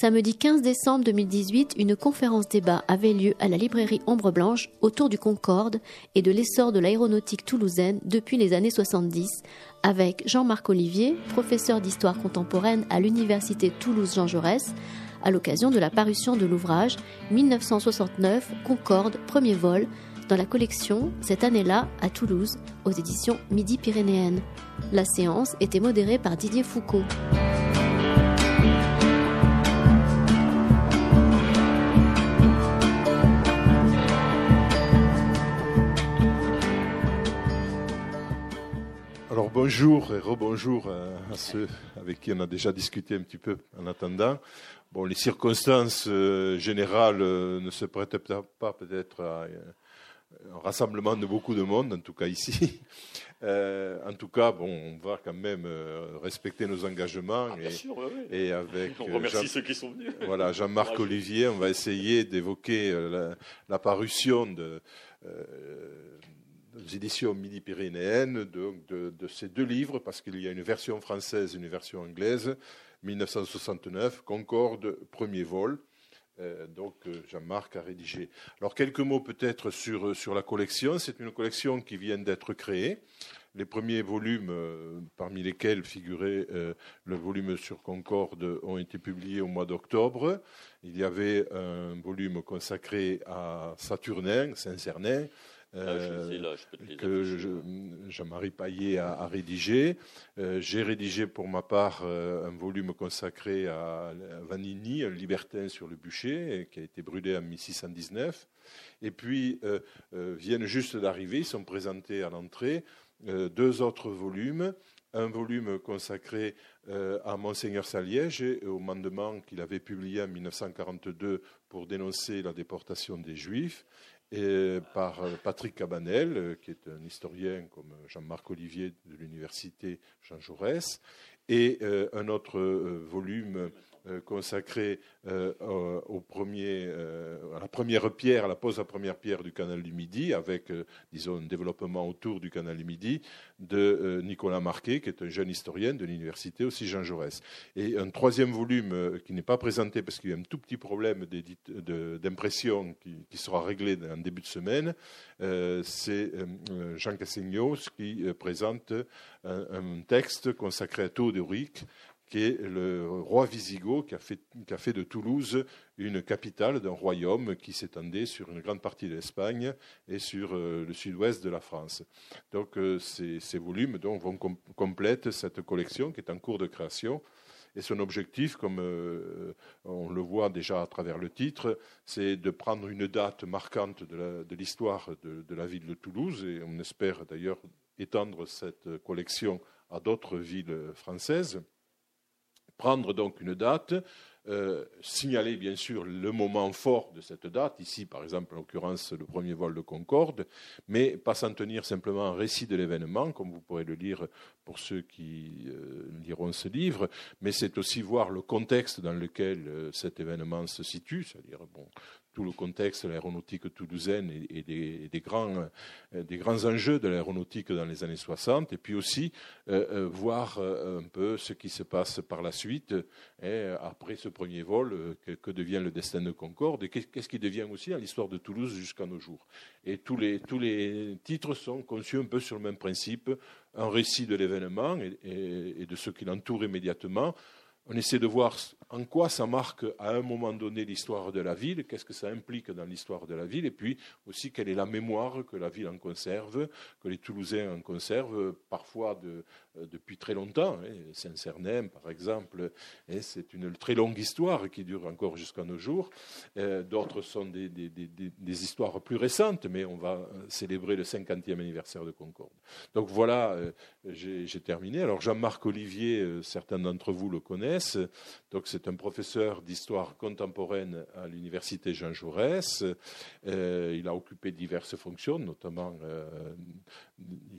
Samedi 15 décembre 2018, une conférence débat avait lieu à la librairie Ombre Blanche autour du Concorde et de l'essor de l'aéronautique toulousaine depuis les années 70 avec Jean-Marc Olivier, professeur d'histoire contemporaine à l'université Toulouse-Jean Jaurès, à l'occasion de la parution de l'ouvrage 1969 Concorde, premier vol, dans la collection cette année-là à Toulouse, aux éditions Midi-Pyrénéennes. La séance était modérée par Didier Foucault. Bonjour et rebonjour à ceux avec qui on a déjà discuté un petit peu en attendant. Bon, les circonstances euh, générales euh, ne se prêtent pas peut-être à un rassemblement de beaucoup de monde, en tout cas ici. Euh, en tout cas, bon, on va quand même respecter nos engagements. Ah, bien et, sûr, oui, et avec On remercie Jean- ceux qui sont venus. voilà, Jean-Marc. Olivier, on va essayer d'évoquer euh, la, la parution de, euh, éditions Midi-Pyrénéennes de, ces deux livres, parce qu'il y a une version française et une version anglaise, 1969, Concorde, premier vol. Euh, donc euh, Jean-Marc a rédigé. Alors quelques mots peut-être sur, sur la collection. C'est une collection qui vient d'être créée. Les premiers volumes, euh, parmi lesquels figurait euh, le volume sur Concorde, ont été publiés au mois d'octobre. Il y avait un volume consacré à Saturnin, Saint-Cernin, euh, là, je te les que Jean-Marie Paillet a, a rédigé. Euh, J'ai rédigé pour ma part euh, un volume consacré à Vanini, un libertin sur le bûcher, qui a été brûlé en 1619. Et puis euh, euh, viennent juste d'arriver, ils sont présentés à l'entrée, euh, deux autres volumes. Un volume consacré euh, à Monseigneur Saliège et au mandement qu'il avait publié en 1942 pour dénoncer la déportation des Juifs, et par euh, Patrick Cabanel, euh, qui est un historien comme Jean-Marc Olivier de l'université Jean Jaurès, et euh, un autre volume consacré euh, au premier, euh, à la première pierre, à la pose à première pierre du canal du Midi, avec, euh, disons, un développement autour du canal du Midi de euh, Nicolas Marquet, qui est un jeune historien de l'université aussi Jean Jaurès. Et un troisième volume euh, qui n'est pas présenté parce qu'il y a un tout petit problème d'impression qui, sera réglé en début de semaine, euh, c'est euh, euh, Jean Cassignos qui euh, présente un, un texte consacré à Théodoric, qui est le roi Visigoth qui a fait, de Toulouse une capitale d'un royaume qui s'étendait sur une grande partie de l'Espagne et sur euh, le sud-ouest de la France. Donc euh, ces, ces volumes vont com- complètent cette collection qui est en cours de création. Et son objectif, comme euh, on le voit déjà à travers le titre, c'est de prendre une date marquante de l'histoire de la ville de Toulouse, et on espère d'ailleurs étendre cette collection à d'autres villes françaises. Prendre donc une date, euh, signaler bien sûr le moment fort de cette date, ici par exemple en l'occurrence le premier vol de Concorde, mais pas s'en tenir simplement un récit de l'événement, comme vous pourrez le lire pour ceux qui euh, liront ce livre, mais c'est aussi voir le contexte dans lequel euh, cet événement se situe, c'est-à-dire bon, tout le contexte de l'aéronautique toulousaine et, et des, et grands, euh, des grands enjeux de l'aéronautique dans les années 60, et puis aussi euh, euh, voir un peu ce qui se passe par la suite, hein, après ce premier vol, que, devient le destin de Concorde, et qu'est- qu'est-ce qui devient aussi dans l'histoire de Toulouse jusqu'à nos jours. Et tous les, titres sont conçus un peu sur le même principe, un récit de l'événement et, et- et de ce qui l'entoure immédiatement. On essaie de voir en quoi ça marque à un moment donné l'histoire de la ville, qu'est-ce que ça implique dans l'histoire de la ville, et puis aussi quelle est la mémoire que la ville en conserve, que les Toulousains en conservent, parfois euh, depuis très longtemps. hein. Saint-Cernin, par exemple, et c'est une très longue histoire qui dure encore jusqu'à nos jours. Euh, D'autres sont des, des- histoires plus récentes, mais on va euh, célébrer le 50e anniversaire de Concorde. Donc voilà, j'ai terminé. Alors Jean-Marc Olivier, certains d'entre vous le connaissent. Donc c'est un professeur d'histoire contemporaine à l'université Jean Jaurès. Euh, il a occupé diverses fonctions, notamment euh,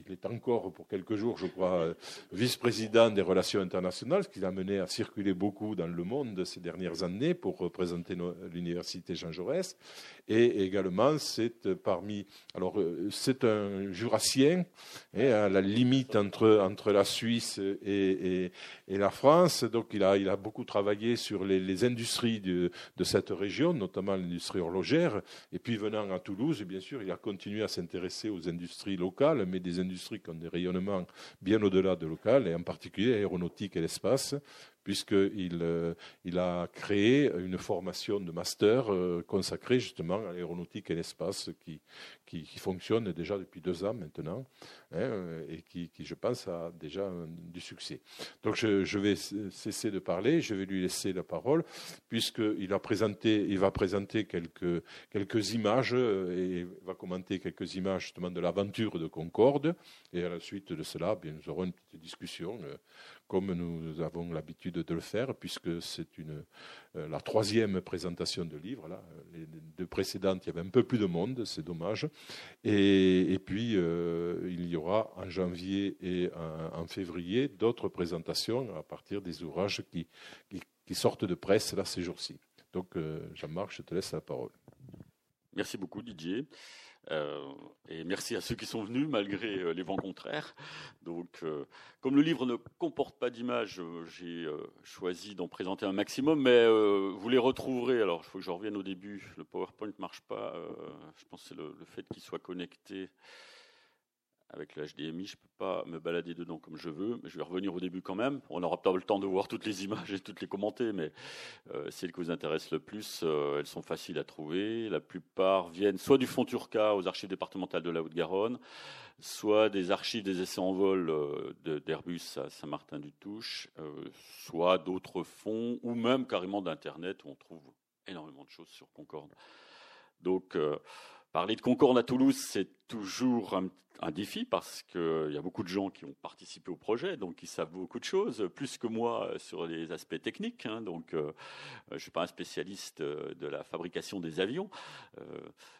il est encore pour quelques jours, je crois, vice-président des relations internationales, ce qui l'a mené à circuler beaucoup dans le monde ces dernières années pour représenter l'université Jean Jaurès. Et également, c'est parmi. Alors, c'est un jurassien, hein, à la limite entre, entre la Suisse et, et, la France. Donc, il a, il a beaucoup travaillé sur les, les industries de, de, cette région, notamment l'industrie horlogère. Et puis, venant à Toulouse, bien sûr, il a continué à s'intéresser aux industries locales, mais des industries qui ont des rayonnements bien au-delà de local, et en particulier l'aéronautique et l'espace, puisqu'il euh, il a créé une formation de master euh, consacrée justement à l'aéronautique et l'espace qui, fonctionne déjà depuis deux ans maintenant hein, et qui, je pense, a déjà du succès. Donc je, vais cesser de parler, je vais lui laisser la parole, puisqu'il il va présenter quelques, quelques images euh, et va commenter quelques images justement de l'aventure de Concorde. Et à la suite de cela, bien, nous aurons une petite discussion comme nous avons l'habitude de le faire, puisque c'est euh, la troisième présentation de livre. Là. Les deux précédentes, il y avait un peu plus de monde, c'est dommage. Et, puis, euh, il y aura en janvier et en, février d'autres présentations à partir des ouvrages qui, sortent de presse ces jours-ci. Donc, euh, Jean-Marc, je te laisse la parole. Merci beaucoup, Didier. Euh, et merci à ceux qui sont venus malgré euh, les vents contraires. Donc, euh, comme le livre ne comporte pas d'images, j'ai choisi d'en présenter un maximum, mais vous les retrouverez. Alors, il faut que je revienne au début. Le PowerPoint ne marche pas. je pense que c'est le, le, fait qu'il soit connecté avec le HDMI, je ne peux pas me balader dedans comme je veux, mais je vais revenir au début quand même. On n'aura pas le temps de voir toutes les images et toutes les commenter, mais euh, celles qui vous intéressent le plus, euh, elles sont faciles à trouver. La plupart viennent soit du Fonds Turca aux archives départementales de la Haute-Garonne, soit des archives des essais en vol euh, d'Airbus à Saint-Martin-du-Touche, soit d'autres fonds, ou même carrément d'Internet où on trouve énormément de choses sur Concorde. Donc, Parler de Concorde à Toulouse, c'est toujours un, défi parce qu'il y a beaucoup de gens qui ont participé au projet, donc qui savent beaucoup de choses, plus que moi sur les aspects techniques. Hein. donc, euh, je ne suis pas un spécialiste euh, de la fabrication des avions. Euh,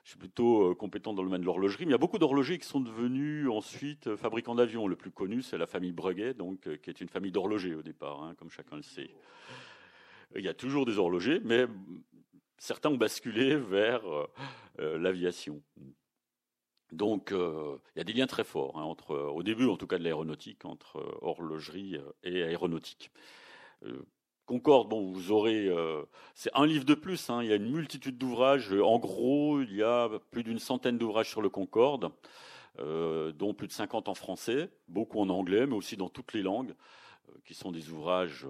je suis plutôt compétent dans le domaine de l'horlogerie. Mais il y a beaucoup d'horlogers qui sont devenus ensuite fabricants d'avions. Le plus connu, c'est la famille Breguet, qui est une famille d'horlogers au départ, hein, comme chacun le sait. Il y a toujours des horlogers, mais certains ont basculé vers euh, euh, l'aviation. Donc, euh, il y a des liens très forts hein, entre, au début, en tout cas, de l'aéronautique, entre horlogerie et aéronautique. Concorde, bon, vous aurez, c'est un livre de plus. Hein, il y a une multitude d'ouvrages. En gros, il y a plus d'une centaine d'ouvrages sur le Concorde, dont plus de 50 en français, beaucoup en anglais, mais aussi dans toutes les langues, qui sont des ouvrages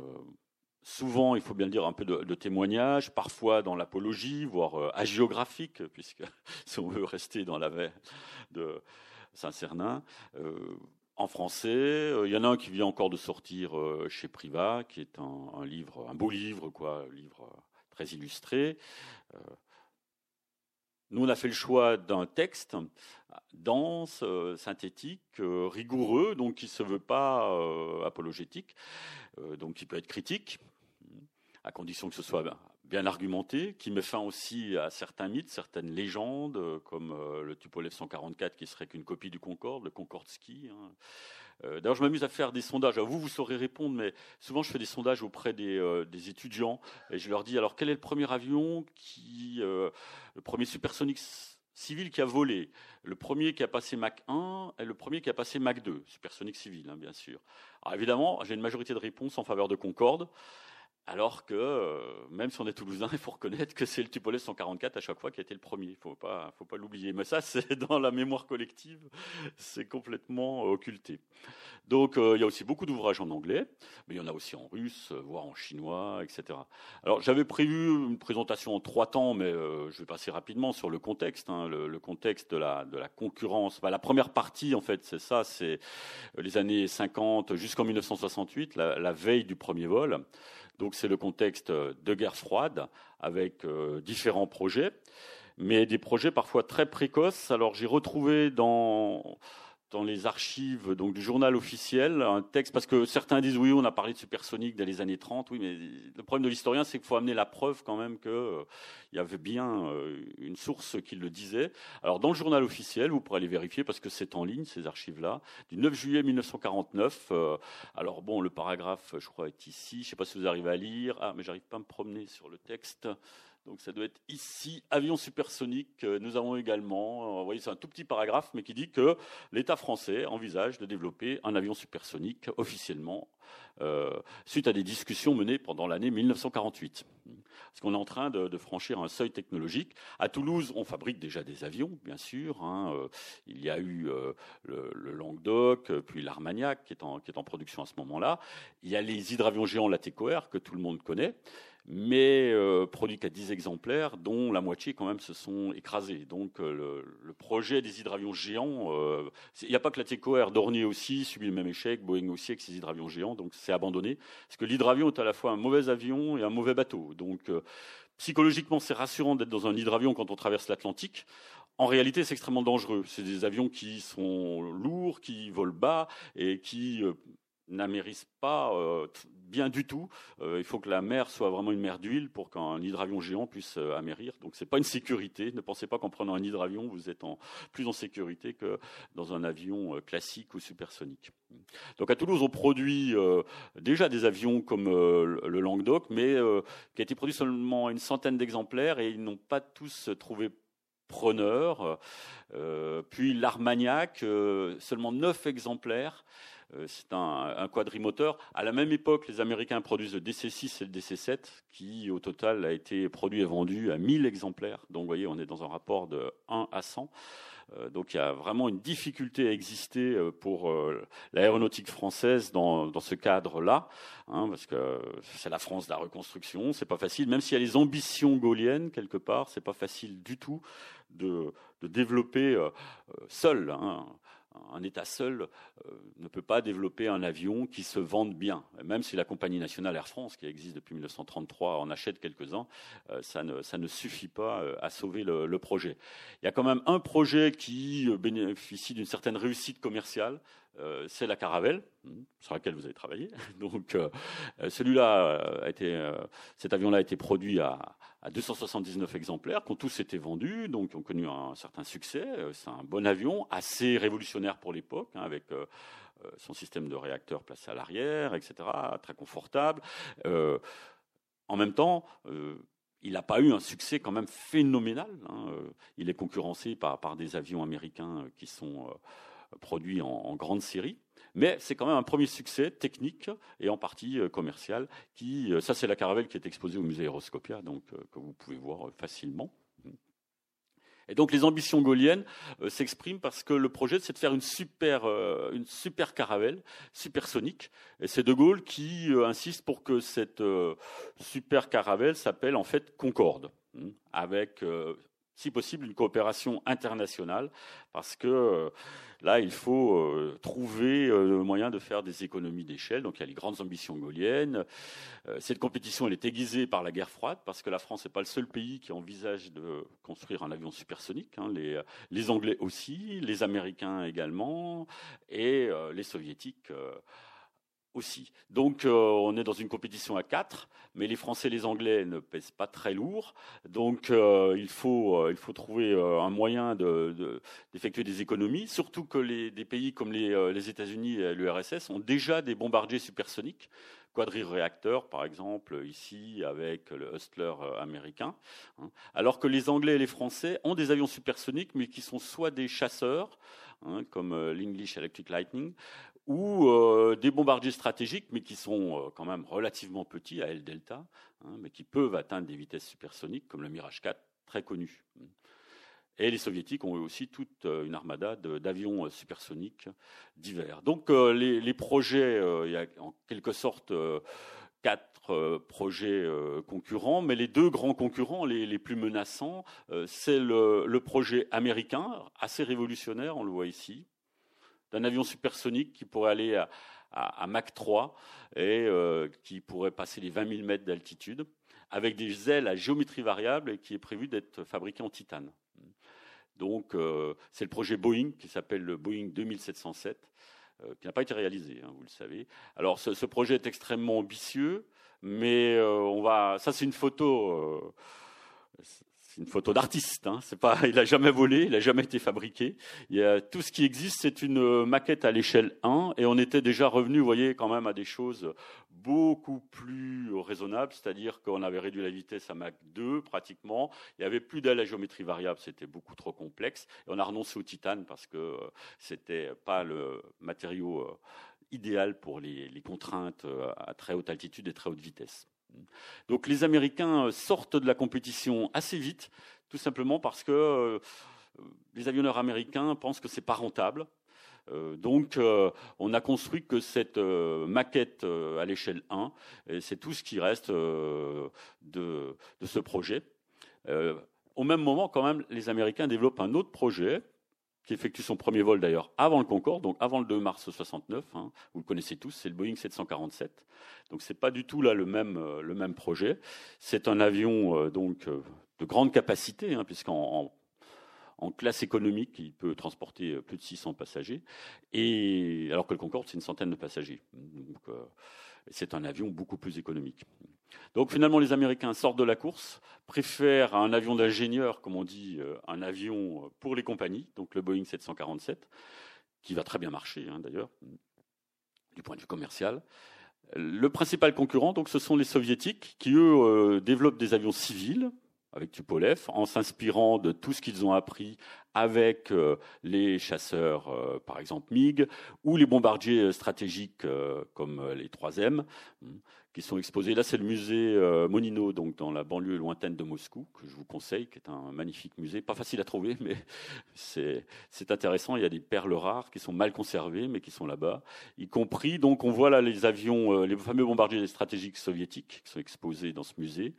souvent, il faut bien dire, un peu de, témoignages, parfois dans l'apologie, voire euh, hagiographique, puisque si on veut rester dans la veille de Saint-Cernin. Euh, en français, euh, il y en a un qui vient encore de sortir chez Privat, qui est un, livre, un beau livre, quoi, un livre très illustré. Nous, on a fait le choix d'un texte dense, synthétique, rigoureux, donc qui ne se veut pas apologétique, donc qui peut être critique, à condition que ce soit bien argumenté, qui met fin aussi à certains mythes, certaines légendes, euh, comme euh, le Tupolev 144 qui serait qu'une copie du Concorde, le Concorde Ski. Hein. Euh, d'ailleurs, je m'amuse à faire des sondages. Vous, vous saurez répondre, mais souvent, je fais des sondages auprès des, étudiants et je leur dis alors, quel est le premier avion qui, le premier supersonique civil qui a volé, le premier qui a passé Mach 1 et le premier qui a passé Mach 2, supersonique civil, hein, bien sûr. Alors évidemment, j'ai une majorité de réponses en faveur de Concorde. Alors que, euh, même si on est toulousain, il faut reconnaître que c'est le Tupolev 144 à chaque fois qui a été le premier. Il faut pas, faut pas l'oublier. Mais ça, c'est dans la mémoire collective, c'est complètement occulté. Donc, euh, il y a aussi beaucoup d'ouvrages en anglais, mais il y en a aussi en russe, euh, voire en chinois, etc. Alors, j'avais prévu une présentation en trois temps, mais je vais passer rapidement sur le contexte, hein, le, contexte de la, concurrence. Bah, la première partie, en fait, c'est ça, c'est les années 50 jusqu'en 1968, la, la veille du premier vol. Donc c'est le contexte de guerre froide avec euh, différents projets, mais des projets parfois très précoces. Alors j'ai retrouvé dans dans les archives donc, du journal officiel un texte, parce que certains disent oui, on a parlé de supersonique dans les années 30, oui, mais le problème de l'historien, c'est qu'il faut amener la preuve quand même qu'il euh, y avait bien euh, une source qui le disait. Alors dans le journal officiel, vous pourrez aller vérifier, parce que c'est en ligne, ces archives-là, du 9 juillet 1949. Euh, alors bon, le paragraphe, je crois, est ici, je ne sais pas si vous arrivez à lire, ah, mais j'arrive pas à me promener sur le texte. Donc ça doit être ici, avion supersonique. Euh, nous avons également, euh, vous voyez, c'est un tout petit paragraphe, mais qui dit que l'État français envisage de développer un avion supersonique officiellement, euh, suite à des discussions menées pendant l'année 1948. Parce qu'on est en train de, franchir un seuil technologique. À Toulouse, on fabrique déjà des avions, bien sûr. Hein, il y a eu le, Languedoc, puis l'Armagnac qui, est en production à ce moment-là. Il y a les hydravions géants Latécoère que tout le monde connaît mais euh, produit qu'à 10 exemplaires, dont la moitié quand même se sont écrasés. Donc euh, le, projet des hydravions géants, euh, il n'y a pas que la TECOR, Dornier aussi subit le même échec, Boeing aussi avec ses hydravions géants, donc c'est abandonné. Parce que l'hydravion est à la fois un mauvais avion et un mauvais bateau. Donc psychologiquement, c'est rassurant d'être dans un hydravion quand on traverse l'Atlantique. En réalité, c'est extrêmement dangereux. C'est des avions qui sont lourds, qui volent bas et qui n'amérissent pas euh, bien du tout. Euh, il faut que la mer soit vraiment une mer d'huile pour qu'un hydravion géant puisse euh, amérir. Donc ce n'est pas une sécurité. Ne pensez pas qu'en prenant un hydravion, vous êtes plus en sécurité que dans un avion classique ou supersonique. Donc à Toulouse, on produit déjà des avions comme le Languedoc, mais qui a été produit seulement une centaine d'exemplaires et ils n'ont pas tous trouvé preneur. puis l'Armagnac, seulement neuf exemplaires. Euh, c'est un, quadrimoteur. À la même époque, les Américains produisent le DC6 et le DC7, qui au total a été produit et vendu à 1000 exemplaires. Donc vous voyez, on est dans un rapport de 1 à 100. Euh, donc il y a vraiment une difficulté à exister euh, pour l'aéronautique française dans, ce cadre-là, hein, parce que c'est la France de la reconstruction, c'est pas facile, même s'il y a les ambitions gaulliennes quelque part, c'est pas facile du tout de, développer seul. Hein un État seul euh, ne peut pas développer un avion qui se vende bien. Même si la compagnie nationale Air France, qui existe depuis 1933, en achète quelques-uns, euh, ça, ne, suffit pas euh, à sauver le, projet. Il y a quand même un projet qui bénéficie d'une certaine réussite commerciale, c'est la Caravelle, hmm, sur laquelle vous avez travaillé. Donc, celui-là a été, cet avion-là a été produit à, à 279 exemplaires, qui ont tous été vendus, donc qui ont connu un certain succès. Euh, c'est un bon avion, assez révolutionnaire pour l'époque, hein, avec euh, euh, son système de réacteur placé à l'arrière, etc., très confortable. en même temps, il n'a pas eu un succès quand même phénoménal. Hein, il est concurrencé par, des avions américains qui sont produits en grande série. Mais c'est quand même un premier succès technique et en partie euh, commercial. Qui, euh, ça, c'est la caravelle qui est exposée au musée Aeroscopia, donc euh, que vous pouvez voir facilement. Et donc les ambitions gaulliennes s'expriment parce que le projet c'est de faire une super, une super caravelle supersonique. Et c'est De Gaulle qui insiste pour que cette super caravelle s'appelle en fait Concorde, hein, avec si possible une coopération internationale, parce que Là, il faut euh, trouver euh, le moyen de faire des économies d'échelle. Donc, il y a les grandes ambitions gaulliennes. Euh, cette compétition, elle est aiguisée par la guerre froide, parce que la France n'est pas le seul pays qui envisage de construire un avion supersonique. Hein. Les, les, Anglais aussi, les Américains également, et les Soviétiques aussi. Donc euh, on est dans une compétition à quatre, mais les Français et les Anglais ne pèsent pas très lourd. Donc euh, il, faut, euh, il faut trouver un moyen d'effectuer de, des économies, surtout que des pays comme les, les États-Unis et l'URSS ont déjà des bombardiers supersoniques, quadri-réacteurs par exemple ici avec le Hustler américain, hein. alors que les Anglais et les Français ont des avions supersoniques, mais qui sont soit des chasseurs, hein, comme l'English Electric Lightning, ou euh, des bombardiers stratégiques, mais qui sont euh, quand même relativement petits, à L delta, hein, mais qui peuvent atteindre des vitesses supersoniques, comme le Mirage 4, très connu. Et les soviétiques ont aussi toute euh, une armada d'avions supersoniques divers. Donc les, projets, il y a en quelque sorte quatre projets concurrents, mais les deux grands concurrents, les, plus menaçants, c'est le, projet américain, assez révolutionnaire, on le voit ici, d'un avion supersonique qui pourrait aller à, Mach 3 et euh, qui pourrait passer les 20 000 mètres d'altitude, avec des ailes à géométrie variable et qui est prévu d'être fabriqué en titane. Donc, c'est le projet Boeing qui s'appelle le Boeing 2707, qui n'a pas été réalisé, hein, vous le savez. Alors, ce, ce, projet est extrêmement ambitieux, mais on va. Ça, c'est une photo c'est une photo d'artiste. Hein. C'est pas, il n'a jamais volé, il n'a jamais été fabriqué. Il y a, tout ce qui existe, c'est une euh, maquette à l'échelle 1, et on était déjà revenu, vous voyez, quand même à des choses beaucoup plus raisonnables, c'est-à-dire qu'on avait réduit la vitesse à Mach 2 pratiquement. Il n'y avait plus d'aile à géométrie variable, c'était beaucoup trop complexe, et on a renoncé au titane parce que euh, c'était pas le matériau euh, idéal pour les, les contraintes à très haute altitude et très haute vitesse. Donc les Américains sortent de la compétition assez vite, tout simplement parce que euh, les avionneurs américains pensent que c'est pas rentable. Euh, donc, euh, on a construit que cette maquette à l'échelle 1, et c'est tout ce qui reste de, ce projet. au même moment, quand même, les Américains développent un autre projet qui effectue son premier vol d'ailleurs avant le Concorde, donc avant le 2 mars 69. Hein, vous le connaissez tous, c'est le Boeing 747. Donc c'est pas du tout là le même euh, le même projet. C'est un avion euh, donc euh, de grande capacité, hein, puisqu'en en, classe économique, il peut transporter plus de 600 passagers, et alors que le Concorde c'est une centaine de passagers. C'est un avion beaucoup plus économique. Donc finalement, les Américains sortent de la course, préfèrent un avion d'ingénieur, comme on dit, euh, un avion pour les compagnies, donc le Boeing 747, qui va très bien marcher hein, d'ailleurs, du point de vue commercial. Le principal concurrent, donc, ce sont les soviétiques, qui eux euh, développent des avions civils avec Tupolev, en s'inspirant de tout ce qu'ils ont appris avec euh, les chasseurs, euh, par exemple MiG, ou les bombardiers euh, stratégiques comme les 3M, hmm, qui sont exposés. Là, c'est le musée Monino, donc dans la banlieue lointaine de Moscou, que je vous conseille, qui est un magnifique musée, pas facile à trouver, mais c'est intéressant. Il y a des perles rares qui sont mal conservées, mais qui sont là-bas, y compris. Donc, on voit là les avions, les fameux bombardiers stratégiques soviétiques qui sont exposés dans ce musée.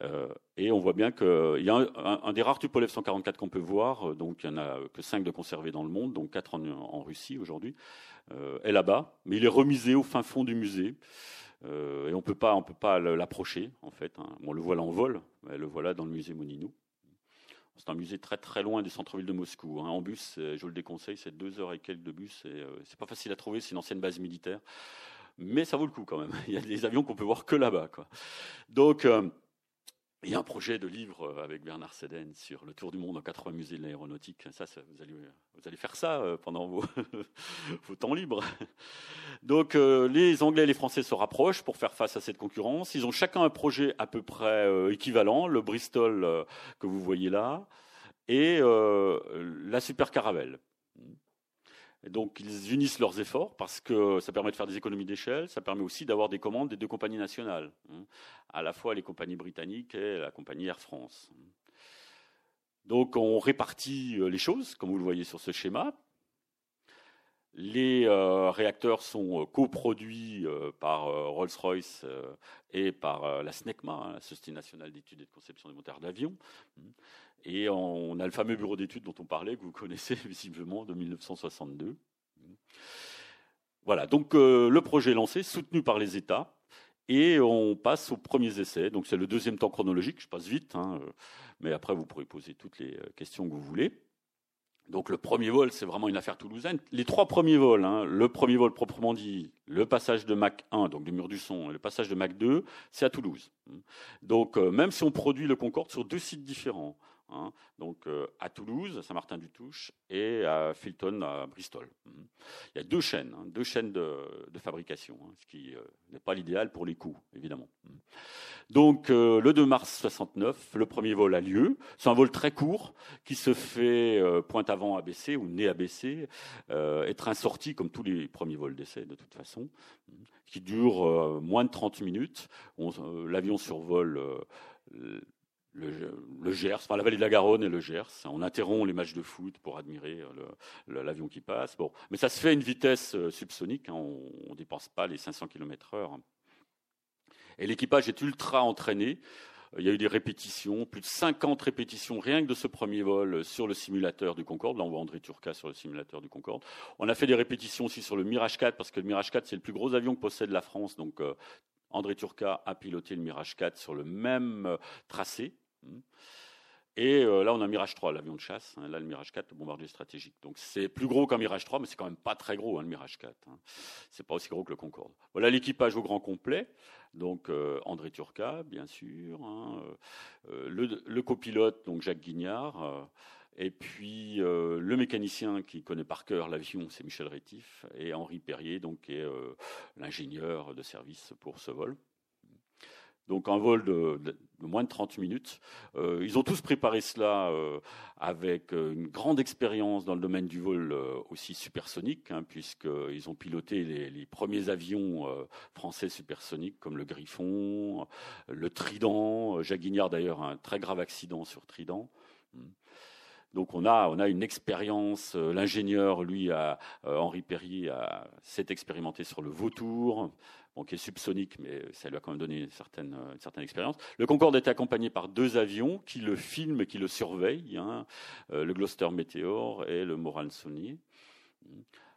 Euh, et on voit bien qu'il y a un, des rares Tupolev 144 qu'on peut voir, euh, donc il n'y en a que 5 de conservés dans le monde, donc 4 en, Russie aujourd'hui, euh, est là-bas, mais il est remisé au fin fond du musée. Et on ne peut pas l'approcher, en fait. Hein. On le voit là en vol, mais le voilà dans le musée Moninou. C'est un musée très très loin du centre-ville de Moscou. Hein. En bus, je vous le déconseille, c'est deux heures et quelques de bus. Et, c'est pas facile à trouver, c'est une ancienne base militaire, mais ça vaut le coup quand même. Il y a des avions qu'on peut voir que là-bas. Donc il y a un projet de livre euh, avec Bernard Seden sur le tour du monde en 80 musées de l'aéronautique. Ça, vous, allez, vous allez faire ça euh, pendant vos, temps libres. Donc, euh, les Anglais et les Français se rapprochent pour faire face à cette concurrence. Ils ont chacun un projet à peu près équivalent, le Bristol que vous voyez là, et la Super Caravelle donc ils unissent leurs efforts parce que ça permet de faire des économies d'échelle, ça permet aussi d'avoir des commandes des deux compagnies nationales, hein. à la fois les compagnies britanniques et la compagnie Air France. Donc on répartit euh, les choses, comme vous le voyez sur ce schéma. Les euh, réacteurs sont euh, coproduits par Rolls-Royce et par la SNECMA, hein, la Société nationale d'études et de conception des moteurs d'avion. Et on a le fameux bureau d'études dont on parlait, que vous connaissez visiblement, de 1962. Voilà, donc euh, le projet est lancé, soutenu par les États, et on passe aux premiers essais. Donc c'est le deuxième temps chronologique, je passe vite, hein, euh, mais après vous pourrez poser toutes les euh, questions que vous voulez. Donc le premier vol, c'est vraiment une affaire toulousaine. Les trois premiers vols, hein, le premier vol proprement dit, le passage de Mach 1, donc du mur du son, et le passage de Mach 2, c'est à Toulouse. Donc même si on produit le Concorde sur deux sites différents, Hein. donc euh, à Toulouse, Saint-Martin-du-Touche, et à Filton, à Bristol. Hein. Il y a deux chaînes, hein, deux chaînes de, fabrication, ce qui euh, n'est pas l'idéal pour les coûts, évidemment. Donc euh, le 2 mars 69, le premier vol a lieu. C'est un vol très court qui se fait pointe avant ABC ou nez ABC, et train sorti comme tous les premiers vols d'essai de toute façon, qui dure moins de 30 minutes. L'avion survole le, Gers, enfin la vallée de la Garonne et le Gers. On interrompt les matchs de foot pour admirer euh, l'avion qui passe. Mais ça se fait à une vitesse euh, subsonique. Hein. on ne dépense pas les 500 km/h. Et l'équipage est ultra entraîné. Il y a eu des répétitions, plus de 50 répétitions rien que de ce premier vol sur le simulateur du Concorde. Là, on voit André Turca sur le simulateur du Concorde. On a fait des répétitions aussi sur le Mirage 4, parce que le Mirage 4, c'est le plus gros avion que possède la France. Donc, euh, André Turca a piloté le Mirage 4 sur le même tracé. Et euh, là, on a Mirage 3, l'avion de chasse. Hein. là, le Mirage 4, le bombardier stratégique. Donc, c'est plus gros qu'un Mirage 3, mais c'est quand même pas très gros, hein, le Mirage 4. Hein. C'est pas aussi gros que le Concorde. Voilà l'équipage au grand complet. Donc, euh, André Turca, bien sûr. Euh, le, copilote, donc Jacques Guignard. et puis, le mécanicien qui connaît par cœur l'avion, c'est Michel Rétif. Et Henri Perrier, donc, qui est l'ingénieur de service pour ce vol donc un vol de, moins de 30 minutes. Euh, ils ont tous préparé cela euh, avec euh, une grande expérience dans le domaine du vol aussi supersonique, hein, puisqu'ils ont piloté les, premiers avions français supersoniques comme le Griffon, le Trident. Jacques Guignard d'ailleurs un très grave accident sur Trident. Hmm. Donc on a, on a une expérience. L'ingénieur, lui, Henri Perrier, s'est expérimenté sur le vautour qui est subsonique, mais ça lui a quand même donné une certaine, une certaine expérience. Le Concorde est accompagné par deux avions qui le filment et qui le surveillent, hein, euh, le Gloucester Meteor et le Moran Sony.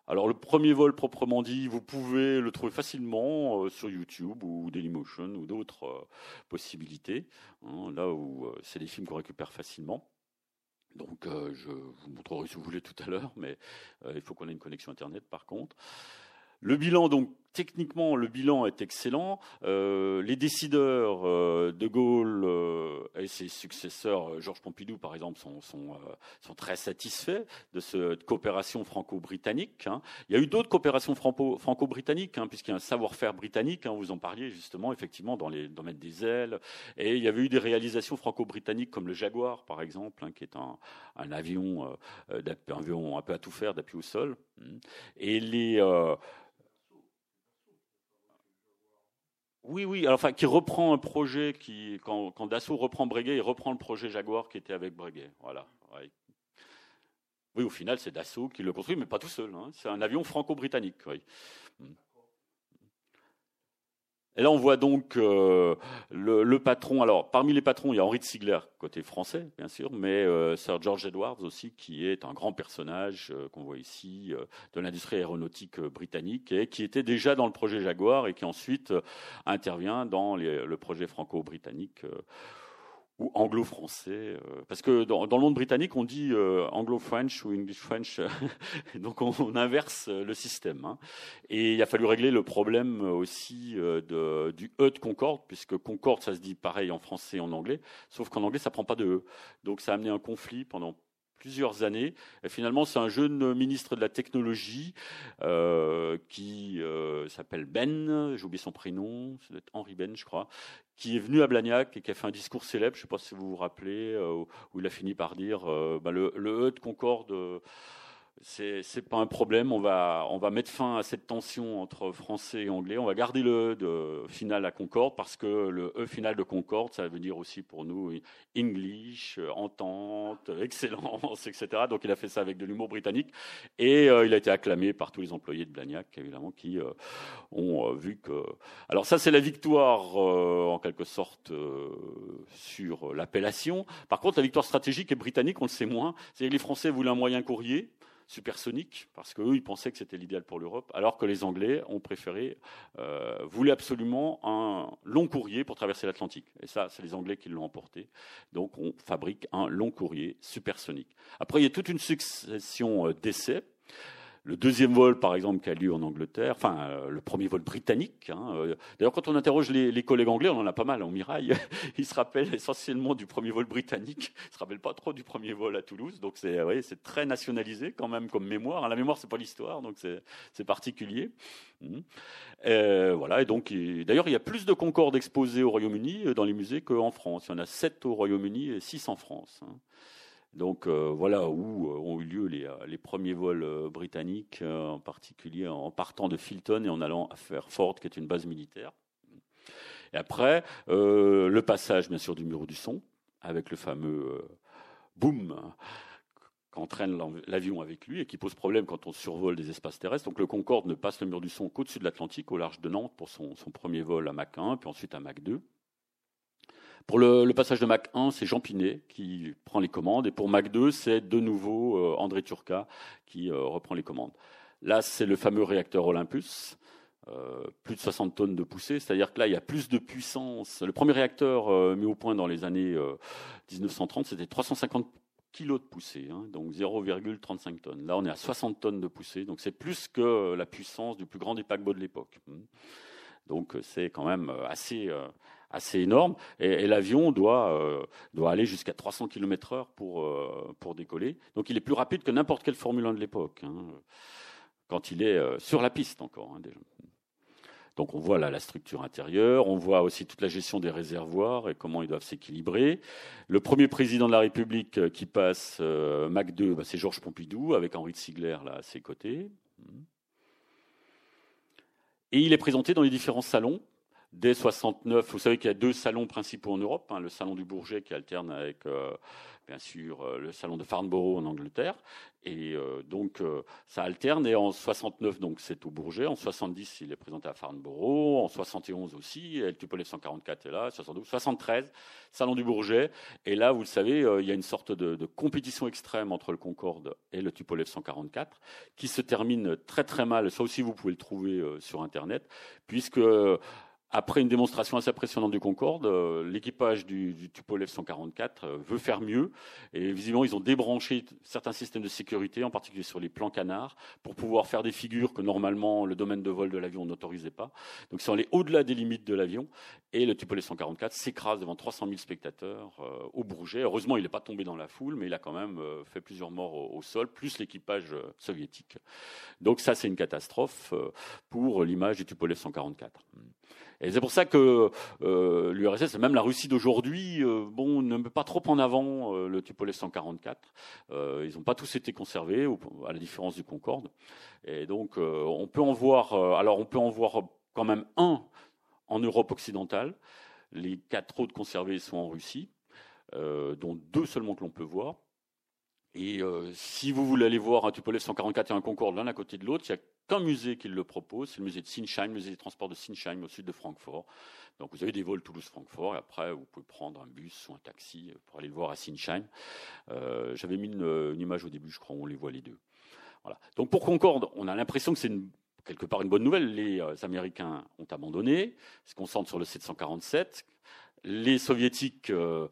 Alors le premier vol proprement dit, vous pouvez le trouver facilement euh, sur YouTube ou Dailymotion ou d'autres euh, possibilités, hein, là où c'est des films qu'on récupère facilement. Donc je vous montrerai si vous voulez tout à l'heure, mais il faut qu'on ait une connexion Internet par contre. Le bilan, donc techniquement, le bilan est excellent. Euh, les décideurs, euh, De Gaulle euh, et ses successeurs, Georges Pompidou par exemple, sont, très satisfaits de cette coopération franco-britannique. Hein. Il y a eu d'autres coopérations franco-britanniques, hein, puisqu'il y a un savoir-faire britannique, hein, vous en parliez justement, effectivement, dans les domaines des ailes. Et il y avait eu des réalisations franco-britanniques comme le Jaguar, par exemple, qui est un, avion, un avion un peu à tout faire, d'appui au sol. Et les Oui, oui, alors, enfin, qui reprend un projet qui, quand, Dassault reprend Breguet, il reprend le projet Jaguar qui était avec Breguet. Voilà. Oui, au final, c'est Dassault qui le construit, mais pas tout seul. Hein. C'est un avion franco-britannique. Oui. Et là, on voit donc euh, le, patron. Alors, parmi les patrons, il y a Henri de Sigler, côté français, bien sûr, mais euh, Sir George Edwards aussi, qui est un grand personnage euh, qu'on voit ici de l'industrie aéronautique britannique et qui était déjà dans le projet Jaguar et qui ensuite intervient dans le projet franco-britannique ou anglo-français, euh, parce que dans, le monde britannique, on dit euh, anglo-french ou english-french, donc on, inverse euh, le système. Hein. Et il a fallu régler le problème aussi de, du E de Concorde, puisque Concorde, ça se dit pareil en français et en anglais, sauf qu'en anglais, ça prend pas de E. Donc ça a amené un conflit pendant plusieurs années. Et finalement, c'est un jeune ministre de la technologie euh, qui euh, s'appelle Ben, j'ai oublié son prénom, c'est Henri Ben, je crois, qui est venu à Blagnac et qui a fait un discours célèbre, je ne sais pas si vous vous rappelez, euh, où il a fini par dire bah, le, le E de Concorde c'est n'est pas un problème. On va, on va mettre fin à cette tension entre français et anglais. On va garder le E de final à Concorde parce que le E final de Concorde, ça veut dire aussi pour nous English, entente, excellence, etc. Donc il a fait ça avec de l'humour britannique et euh, il a été acclamé par tous les employés de Blagnac, évidemment, qui euh, ont euh, vu que. Alors ça, c'est la victoire en quelque sorte sur l'appellation. Par contre, la victoire stratégique est britannique, on le sait moins. C'est-à-dire que les Français voulaient un moyen courrier supersonique, parce qu'eux, ils pensaient que c'était l'idéal pour l'Europe, alors que les Anglais ont préféré, euh, voulaient absolument un long courrier pour traverser l'Atlantique. Et ça, c'est les Anglais qui l'ont emporté. Donc, on fabrique un long courrier supersonique. Après, il y a toute une succession euh, d'essais le deuxième vol, par exemple, qui a lieu en Angleterre, enfin, euh, le premier vol britannique. Hein, euh, D'ailleurs, quand on interroge les, collègues anglais, on en a pas mal en Mirail, ils se rappellent essentiellement du premier vol britannique, ils se rappellent pas trop du premier vol à Toulouse. Donc, c'est ouais, très nationalisé quand même comme mémoire. Hein, la mémoire, c'est pas l'histoire, donc c'est particulier. Euh, voilà, et donc, d'ailleurs, il y a plus de Concorde exposés au Royaume-Uni dans les musées qu'en France. Il y en a sept au Royaume-Uni et six en France. Hein. Donc euh, voilà où euh, ont eu lieu les, euh, premiers vols britanniques, en particulier en partant de Filton et en allant à Fairford, qui est une base militaire. Et après, le passage bien sûr du mur du son, avec le fameux boom qu'entraîne l'avion avec lui et qui pose problème quand on survole des espaces terrestres. Donc le Concorde ne passe le mur du son qu'au-dessus de l'Atlantique, au large de Nantes, pour son, premier vol à Mach 1, puis ensuite à Mach 2. Pour le, passage de Mac 1, c'est Jean Pinet qui prend les commandes. Et pour Mac 2, c'est de nouveau euh, André Turca qui euh, reprend les commandes. Là, c'est le fameux réacteur Olympus. plus de 60 tonnes de poussée, c'est-à-dire que là, il y a plus de puissance. Le premier réacteur mis au point dans les années 1930, c'était 350 kilos de poussée, hein, donc 0,35 tonnes. Là, on est à 60 tonnes de poussée, donc c'est plus que la puissance du plus grand des paquebots de l'époque. Donc c'est quand même assez, assez énorme. Et, l'avion doit, doit aller jusqu'à 300 km/h pour, pour décoller. Donc il est plus rapide que n'importe quelle Formule 1 de l'époque, hein, quand il est sur la piste encore hein, déjà. Donc on voit là la structure intérieure, on voit aussi toute la gestion des réservoirs et comment ils doivent s'équilibrer. Le premier président de la République euh, qui passe euh, Mac 2, bah, c'est Georges Pompidou avec Henri de Sigler là à ses côtés. Et il est présenté dans les différents salons. Dès 69, vous savez qu'il y a deux salons principaux en Europe, hein, le salon du Bourget qui alterne avec euh, bien sûr euh, le salon de Farnborough en Angleterre. Et euh, donc ça alterne. Et en 69, donc c'est au Bourget. En 70, il est présenté à Farnborough. En 71 aussi, El Tupolev 144 est là. 72, 73, salon du Bourget. Et là, vous le savez, il y a une sorte de, de, compétition extrême entre le Concorde et le Tupolev 144 qui se termine très très mal. Ça aussi, vous pouvez le trouver sur Internet, puisque après une démonstration assez impressionnante du Concorde, euh, l'équipage du, Tupolev 144 euh, veut faire mieux. Et visiblement, ils ont débranché certains systèmes de sécurité, en particulier sur les plans canards, pour pouvoir faire des figures que normalement le domaine de vol de l'avion n'autorisait pas. Donc ils sont allés au-delà des limites de l'avion. Et le Tupolev 144 s'écrase devant 300 000 spectateurs euh, au Bourget. Heureusement, il n'est pas tombé dans la foule, mais il a quand même fait plusieurs morts au sol, plus l'équipage soviétique. Donc ça, c'est une catastrophe pour l'image du Tupolev 144. Et c'est pour ça que euh, l'URSS, même la Russie d'aujourd'hui, euh, bon, ne met pas trop en avant euh, le Tupolev 144. ils n'ont pas tous été conservés, à la différence du Concorde. Et donc, on peut en voir. alors, on peut en voir quand même un en Europe occidentale. Les quatre autres conservés sont en Russie, dont deux seulement que l'on peut voir. Et si vous voulez aller voir un Tupolev 144 et un Concorde l'un à côté de l'autre, il y a qu'un musée qui le propose, c'est le musée de Sinsheim, le musée des transports de Sinsheim au sud de Francfort. Donc vous avez des vols Toulouse-Francfort et après vous pouvez prendre un bus ou un taxi pour aller le voir à Sinsheim. Euh, j'avais mis une, image au début, je crois, on les voit les deux. Voilà. Donc pour Concorde, on a l'impression que c'est quelque part une bonne nouvelle. Les euh, Américains ont abandonné, se concentrent sur le 747. Les Soviétiques euh,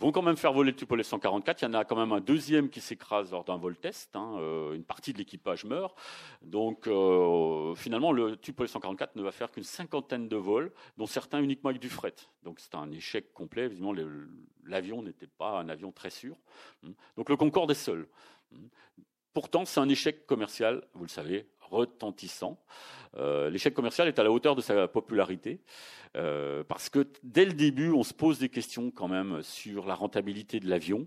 vont quand même faire voler le Tupolev 144. Il y en a quand même un deuxième qui s'écrase lors d'un vol test. Hein, euh, une partie de l'équipage meurt. Donc euh, finalement, le Tupolev 144 ne va faire qu'une cinquantaine de vols, dont certains uniquement avec du fret. Donc c'est un échec complet. Évidemment, l'avion n'était pas un avion très sûr. Donc le Concorde est seul. Pourtant, c'est un échec commercial, vous le savez, retentissant. Euh, l'échec commercial est à la hauteur de sa popularité, euh, parce que dès le début, on se pose des questions quand même sur la rentabilité de l'avion.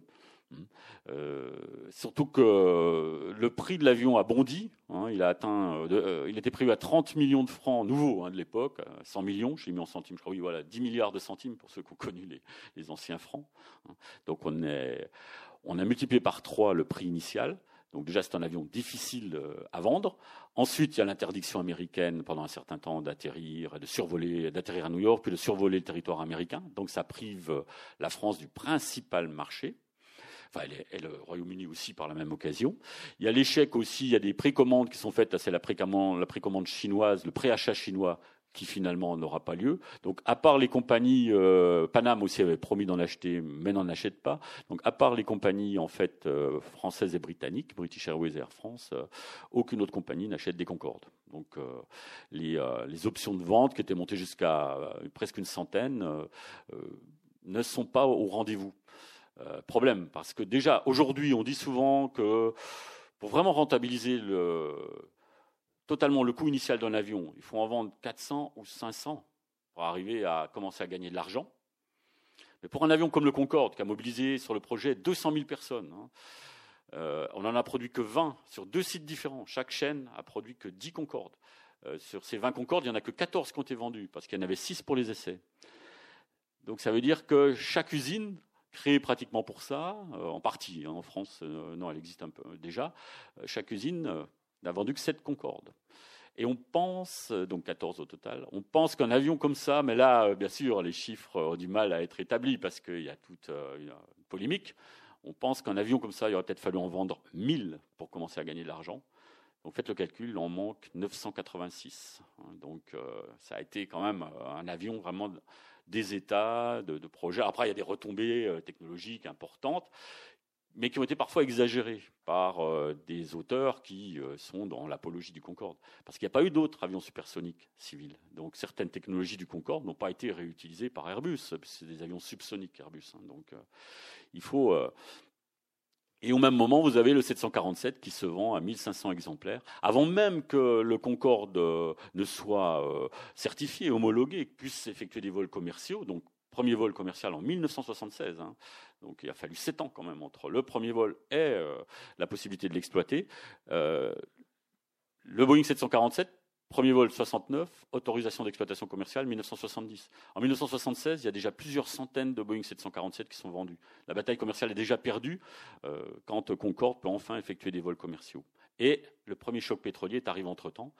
Euh, surtout que le prix de l'avion a bondi. Hein, il a atteint, il était prévu à 30 millions de francs nouveaux hein, de l'époque, 100 millions, j'ai mis en centimes, je crois, oui, voilà, 10 milliards de centimes pour ceux qui ont connu les, anciens francs. Hein. Donc on, on a multiplié par 3 le prix initial. Donc déjà, c'est un avion difficile euh, à vendre. Ensuite, il y a l'interdiction américaine pendant un certain temps d'atterrir, de survoler, d'atterrir à New York, puis de survoler le territoire américain. Donc ça prive euh, la France du principal marché. Enfin, et le Royaume-Uni aussi par la même occasion. Il y a l'échec aussi, il y a des précommandes qui sont faites, c'est la précommande, la précommande chinoise, le préachat chinois qui finalement n'aura pas lieu. Donc, à part les compagnies, euh, aussi avait promis d'en acheter, mais n'en achète pas. Donc, à part les compagnies en fait euh, françaises et britanniques, British Airways et Air France, euh, aucune autre compagnie n'achète des Concorde. Donc, les, les, options de vente qui étaient montées jusqu'à presque une centaine ne sont pas au rendez-vous. problème, parce que déjà aujourd'hui, on dit souvent que pour vraiment rentabiliser le, totalement le coût initial d'un avion. Il faut en vendre 400 ou 500 pour arriver à commencer à gagner de l'argent. Mais pour un avion comme le Concorde, qui a mobilisé sur le projet 200 000 personnes, hein, euh, on n'en a produit que 20 sur deux sites différents. Chaque chaîne a produit que 10 Concorde. Euh, sur ces 20 Concorde, il n'y en a que 14 qui ont été vendus, parce qu'il y en avait 6 pour les essais. Donc ça veut dire que chaque usine, créée pratiquement pour ça, euh, en partie, hein, en France, non, elle existe déjà, chaque usine n'a vendu que 7 Concorde. Et on pense, donc 14 au total, on pense qu'un avion comme ça, mais là, euh, bien sûr, les chiffres ont du mal à être établis parce qu'il y a toute euh, une polémique. On pense qu'un avion comme ça, il aurait peut-être fallu en vendre 1000 pour commencer à gagner de l'argent. Donc faites le calcul, en manque 986. Donc ça a été quand même un avion vraiment des États, de projets. Après, il y a des retombées technologiques importantes mais qui ont été parfois exagérés par euh, des auteurs qui euh, sont dans l'apologie du Concorde. Parce qu'il n'y a pas eu d'autres avions supersoniques civils. Donc certaines technologies du Concorde n'ont pas été réutilisées par Airbus. C'est des avions subsoniques Airbus. Hein. Donc euh, il faut. Et au même moment, vous avez le 747 qui se vend à 1500 exemplaires, avant même que le Concorde ne soit certifié, homologué, puisse effectuer des vols commerciaux. Donc premier vol commercial en 1976. Hein. Donc il a fallu sept ans quand même entre le premier vol et euh, la possibilité de l'exploiter. Euh, le Boeing 747, premier vol 69, autorisation d'exploitation commerciale 1970. En 1976, il y a déjà plusieurs centaines de Boeing 747 qui sont vendus. La bataille commerciale est déjà perdue euh, quand Concorde peut enfin effectuer des vols commerciaux. Et le premier choc pétrolier est arrivé entre-temps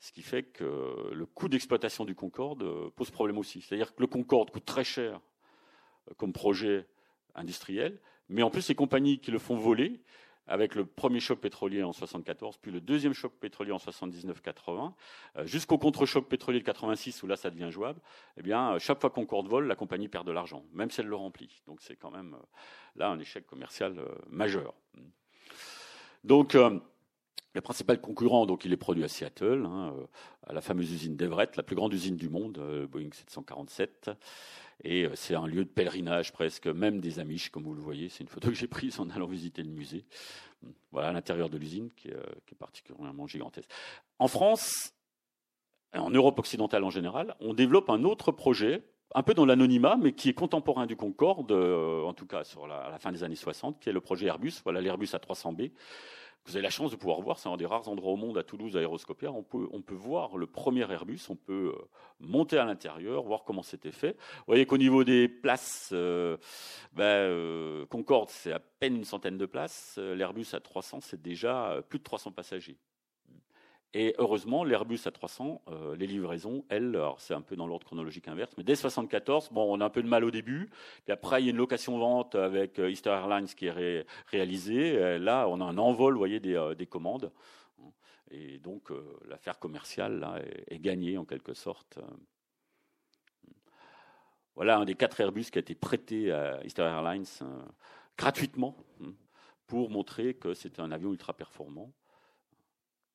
ce qui fait que le coût d'exploitation du Concorde euh, pose problème aussi. C'est-à-dire que le Concorde coûte très cher euh, comme projet industriel, mais en plus les compagnies qui le font voler, avec le premier choc pétrolier en 74, puis le deuxième choc pétrolier en 79-80, euh, jusqu'au contre-choc pétrolier de 86 où là ça devient jouable, eh bien chaque fois Concorde vole, la compagnie perd de l'argent, même si elle le remplit. Donc c'est quand même là un échec commercial majeur. Donc le principal concurrent, donc, il est produit à Seattle, hein, euh, à la fameuse usine d'Everett, la plus grande usine du monde, euh, Boeing 747. Et euh, c'est un lieu de pèlerinage presque, même des Amish, comme vous le voyez. C'est une photo que j'ai prise en allant visiter le musée. Voilà l'intérieur de l'usine qui, est particulièrement gigantesque. En France, en Europe occidentale en général, on développe un autre projet, un peu dans l'anonymat, mais qui est contemporain du Concorde, en tout cas sur la, à la fin des années 60, qui est le projet Airbus. Voilà l'Airbus A300B vous avez la chance de pouvoir voir, c'est un des rares endroits au monde à Toulouse on peut, on peut voir le premier Airbus, on peut euh, monter à l'intérieur, voir comment c'était fait. Vous voyez qu'au niveau des places, euh, ben, euh, Concorde, c'est à peine une centaine de places, l'Airbus à 300, c'est déjà plus de 300 passagers. Et heureusement, l'Airbus A300, euh, les livraisons, elles, c'est un peu dans l'ordre chronologique inverse, mais dès 74, bon, on a un peu de mal au début. Puis après, il y a une location-vente avec euh, Easter Airlines qui est réalisée. là, on a un envol, voyez, des, euh, commandes. Et donc, l'affaire commerciale là, est, gagnée en quelque sorte. Voilà un des quatre Airbus qui a été prêté à Easter Airlines gratuitement hein, pour montrer que c'était un avion ultra performant.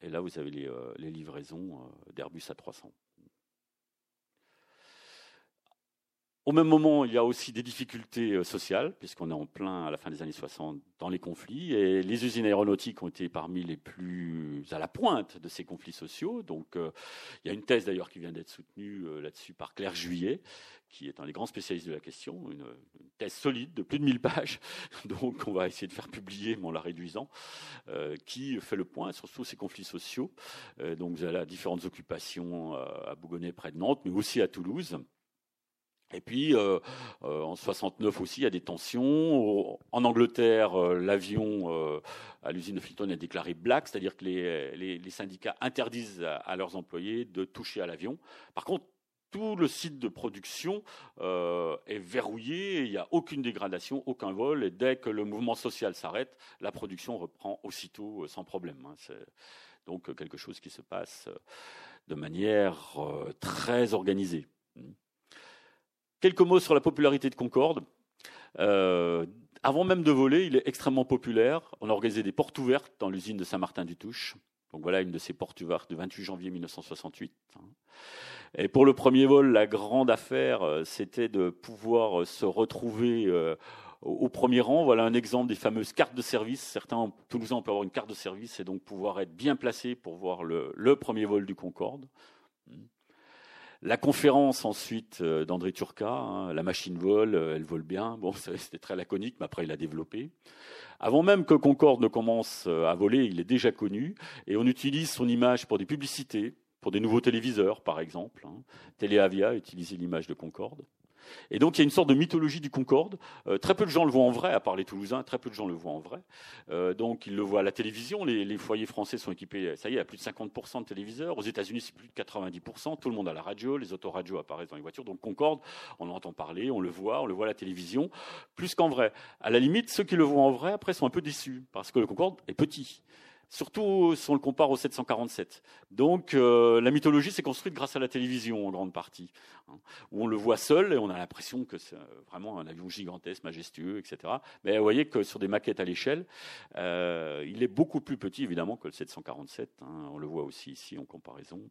Et là, vous avez les, euh, livraisons euh, d'Airbus A300. Au même moment, il y a aussi des difficultés euh, sociales, puisqu'on est en plein à la fin des années 60 dans les conflits, et les usines aéronautiques ont été parmi les plus à la pointe de ces conflits sociaux. Donc, il y a une thèse d'ailleurs qui vient d'être soutenue là-dessus par Claire Juillet, qui est un des grands spécialistes de la question, une, thèse solide de plus de 1000 pages, donc on va essayer de faire publier, mais en la réduisant, euh, qui fait le point sur tous ces conflits sociaux. Euh, donc vous avez différentes occupations euh, à Bougonnet près de Nantes, mais aussi à Toulouse. Et puis, en 69 aussi, il y a des tensions. En Angleterre, l'avion à l'usine de Filton est déclaré black, c'est-à-dire que les, syndicats interdisent à, leurs employés de toucher à l'avion. Par contre, tout le site de production euh, est verrouillé, il n'y a aucune dégradation, aucun vol, et dès que le mouvement social s'arrête, la production reprend aussitôt euh, sans problème. Hein. C'est donc euh, quelque chose qui se passe de manière très organisée. Quelques mots sur la popularité de Concorde. avant même de voler, il est extrêmement populaire. On a organisé des portes ouvertes dans l'usine de Saint-Martin-du-Touche. Donc voilà une de ces portes ouvertes du 28 janvier 1968. Et pour le premier vol, la grande affaire, euh, c'était de pouvoir euh, se retrouver euh, au premier rang. Voilà un exemple des fameuses cartes de service. Certains Toulousains peuvent avoir une carte de service et donc pouvoir être bien placé pour voir le, premier vol du Concorde. La conférence ensuite d'André Turca, hein, la machine vole, elle vole bien. Bon, c'était très laconique, mais après il a développé. Avant même que Concorde ne commence à voler, il est déjà connu et on utilise son image pour des publicités, pour des nouveaux téléviseurs, par exemple. Hein. Téléavia utilisait l'image de Concorde. Et donc il y a une sorte de mythologie du Concorde. Euh, très peu de gens le voient en vrai, à part les Toulousains, très peu de gens le voient en vrai. Euh, donc ils le voient à la télévision. Les, foyers français sont équipés, ça y est, à plus de 50% de téléviseurs. Aux États-Unis, c'est plus de 90%. Tout le monde a la radio, les autoradios apparaissent dans les voitures. Donc Concorde, on entend parler, on le voit, on le voit à la télévision, plus qu'en vrai. À la limite, ceux qui le voient en vrai, après, sont un peu déçus, parce que le Concorde est petit surtout si on le compare au 747. Donc la mythologie s'est construite grâce à la télévision en grande partie, hein, où on le voit seul et on a l'impression que c'est vraiment un avion gigantesque, majestueux, etc. Mais vous voyez que sur des maquettes à l'échelle, il est beaucoup plus petit évidemment que le 747. Hein. on le voit aussi ici en comparaison.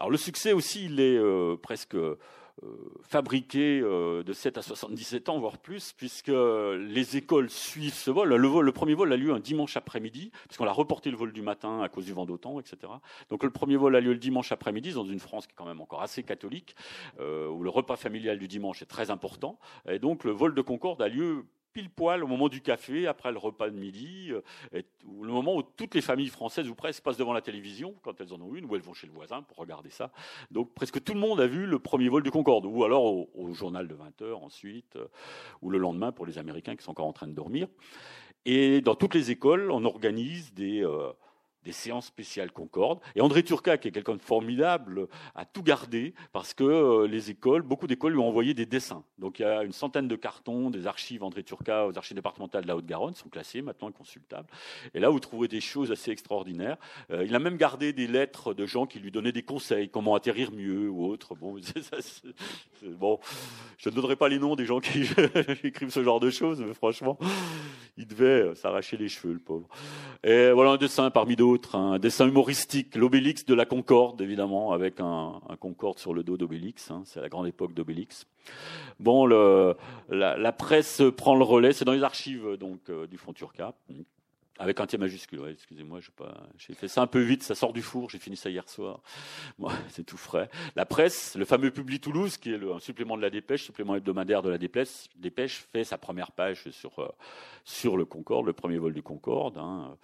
Alors le succès aussi, il est presque euh, euh, de 7 à 77 ans, voire plus, puisque les écoles suivent ce vol. Le, premier vol a lieu un dimanche après-midi, puisqu'on a reporté le vol du matin à cause du vent d'autant, etc. Donc le premier vol a lieu le dimanche après-midi, dans une France qui est quand même encore assez catholique, euh, où le repas familial du dimanche est très important. Et donc le vol de Concorde a lieu pile poil au moment du café, après le repas de midi, euh, le moment où toutes les familles françaises ou presque passent devant la télévision, quand elles en ont une, ou elles vont chez le voisin pour regarder ça. Donc presque tout le monde a vu le premier vol du Concorde, ou alors au, journal de 20 heures ensuite, euh, ou le lendemain pour les Américains qui sont encore en train de dormir. Et dans toutes les écoles, on organise des... Euh, des séances spéciales Concorde. Et André Turca, qui est quelqu'un de formidable, a tout gardé parce que euh, les écoles, beaucoup d'écoles lui ont envoyé des dessins. Donc il y a une centaine de cartons des archives André Turca aux archives départementales de la Haute-Garonne, sont classés maintenant consultables. Et là, vous trouverez des choses assez extraordinaires. Euh, il a même gardé des lettres de gens qui lui donnaient des conseils, comment atterrir mieux ou autre. Bon, bon je ne donnerai pas les noms des gens qui écrivent ce genre de choses, mais franchement, il devait s'arracher les cheveux, le pauvre. Et voilà un dessin parmi d'autres un dessin humoristique, l'Obélix de la Concorde, évidemment, avec un, Concorde sur le dos d'Obélix. Hein, c'est la grande époque d'Obélix. Bon, la, presse prend le relais. C'est dans les archives donc euh, du Fonds Turca. Avec un T majuscule, excusez-moi, j'ai fait ça un peu vite, ça sort du four, j'ai fini ça hier soir. c'est tout frais. La presse, le fameux Publi Toulouse, qui est un supplément de la dépêche, supplément hebdomadaire de la dépêche, dépêche fait sa première page sur, euh, sur le Concorde, le premier vol du Concorde. Hein.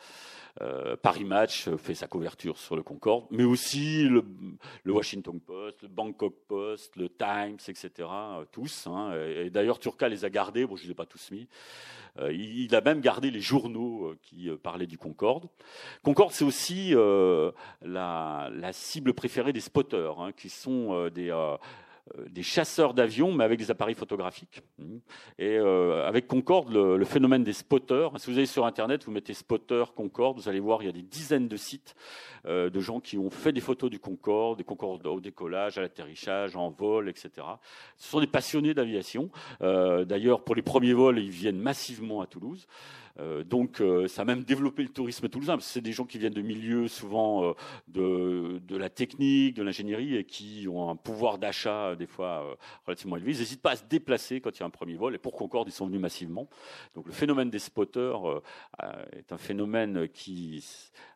Euh, Paris Match fait sa couverture sur le Concorde, mais aussi le, Washington Post, le Bangkok Post, le Times, etc. Euh, tous. Hein. Et, d'ailleurs, Turca les a gardés. Bon, je ne les ai pas tous mis. Euh, il, a même gardé les journaux qui parlaient du Concorde. Concorde, c'est aussi la, cible préférée des spotters, hein, qui sont des euh, des chasseurs d'avions, mais avec des appareils photographiques. Et euh, avec Concorde, le, phénomène des spotters, si vous allez sur Internet, vous mettez spotter Concorde, vous allez voir, il y a des dizaines de sites euh, de gens qui ont fait des photos du Concorde, des Concorde au décollage, à l'atterrissage, en vol, etc. Ce sont des passionnés d'aviation. D'ailleurs, pour les premiers vols, ils viennent massivement à Toulouse. Euh, donc euh, ça a même développé le tourisme toulousain, c'est des gens qui viennent de milieux souvent euh, de, de, la technique, de l'ingénierie, et qui ont un pouvoir d'achat des fois relativement élevé. Ils n'hésitent pas à se déplacer quand il y a un premier vol, et pour Concorde, ils sont venus massivement. Donc le phénomène des spotters est un phénomène qui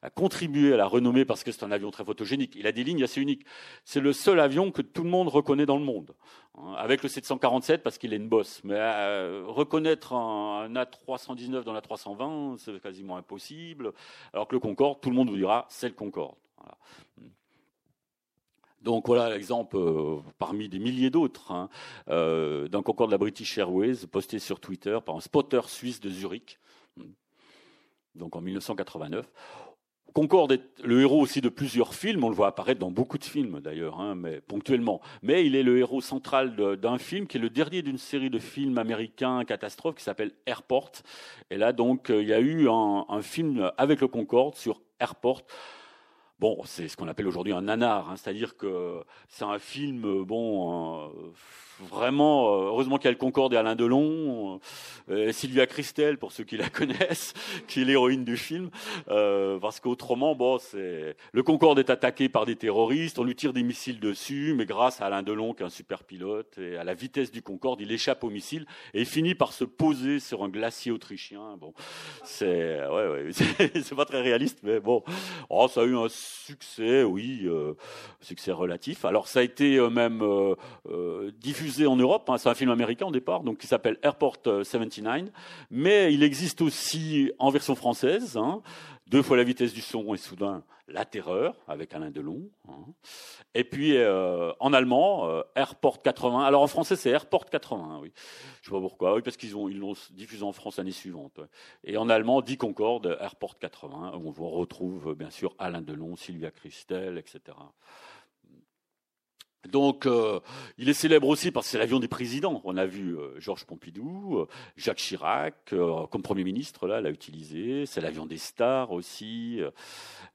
a contribué à la renommée parce que c'est un avion très photogénique. Il a des lignes assez uniques. C'est le seul avion que tout le monde reconnaît dans le monde. Hein, avec le 747 parce qu'il est une bosse. Mais euh, reconnaître un, A319 dans la 320, c'est quasiment impossible. Alors que le Concorde, tout le monde vous dira, c'est le Concorde. Donc voilà l'exemple euh, parmi des milliers d'autres hein, euh, d'un Concorde de la British Airways posté sur Twitter par un spotter suisse de Zurich, donc en 1989. Concorde est le héros aussi de plusieurs films, on le voit apparaître dans beaucoup de films d'ailleurs, hein, mais ponctuellement. Mais il est le héros central d'un film qui est le dernier d'une série de films américains catastrophes qui s'appelle Airport. Et là donc euh, il y a eu un, un film avec le Concorde sur Airport. Bon, c'est ce qu'on appelle aujourd'hui un nanar, hein, c'est-à-dire que c'est un film bon. Euh, vraiment, euh, heureusement qu'il y a le Concorde et Alain Delon, euh, Sylvia Christel pour ceux qui la connaissent, qui est l'héroïne du film, euh, parce qu'autrement, bon, c'est le Concorde est attaqué par des terroristes, on lui tire des missiles dessus, mais grâce à Alain Delon qui est un super pilote et à la vitesse du Concorde, il échappe aux missiles et il finit par se poser sur un glacier autrichien. Bon, c'est ouais, ouais, c'est pas très réaliste, mais bon, oh, ça a eu un succès, oui, succès relatif. Alors ça a été même diffusé en Europe. Hein, c'est un film américain au départ, donc qui s'appelle Airport 79. Euh, Mais il existe aussi en version française, hein, deux fois la vitesse du son et soudain la terreur avec Alain Delon. Hein. Et puis euh, en allemand, euh, Airport 80. Alors en français, c'est Airport 80, oui. Je sais pas pourquoi. Oui, parce qu'ils ont ils l'ont diffusé en France l'année suivante. Et en allemand, dit Concorde, Airport 80, où on retrouve bien sûr Alain Delon, Sylvia Christel, etc. Donc, euh, il est célèbre aussi parce que c'est l'avion des présidents. On a vu euh, Georges Pompidou, euh, Jacques Chirac, comme Premier ministre, là, l'a utilisé. C'est l'avion des stars aussi.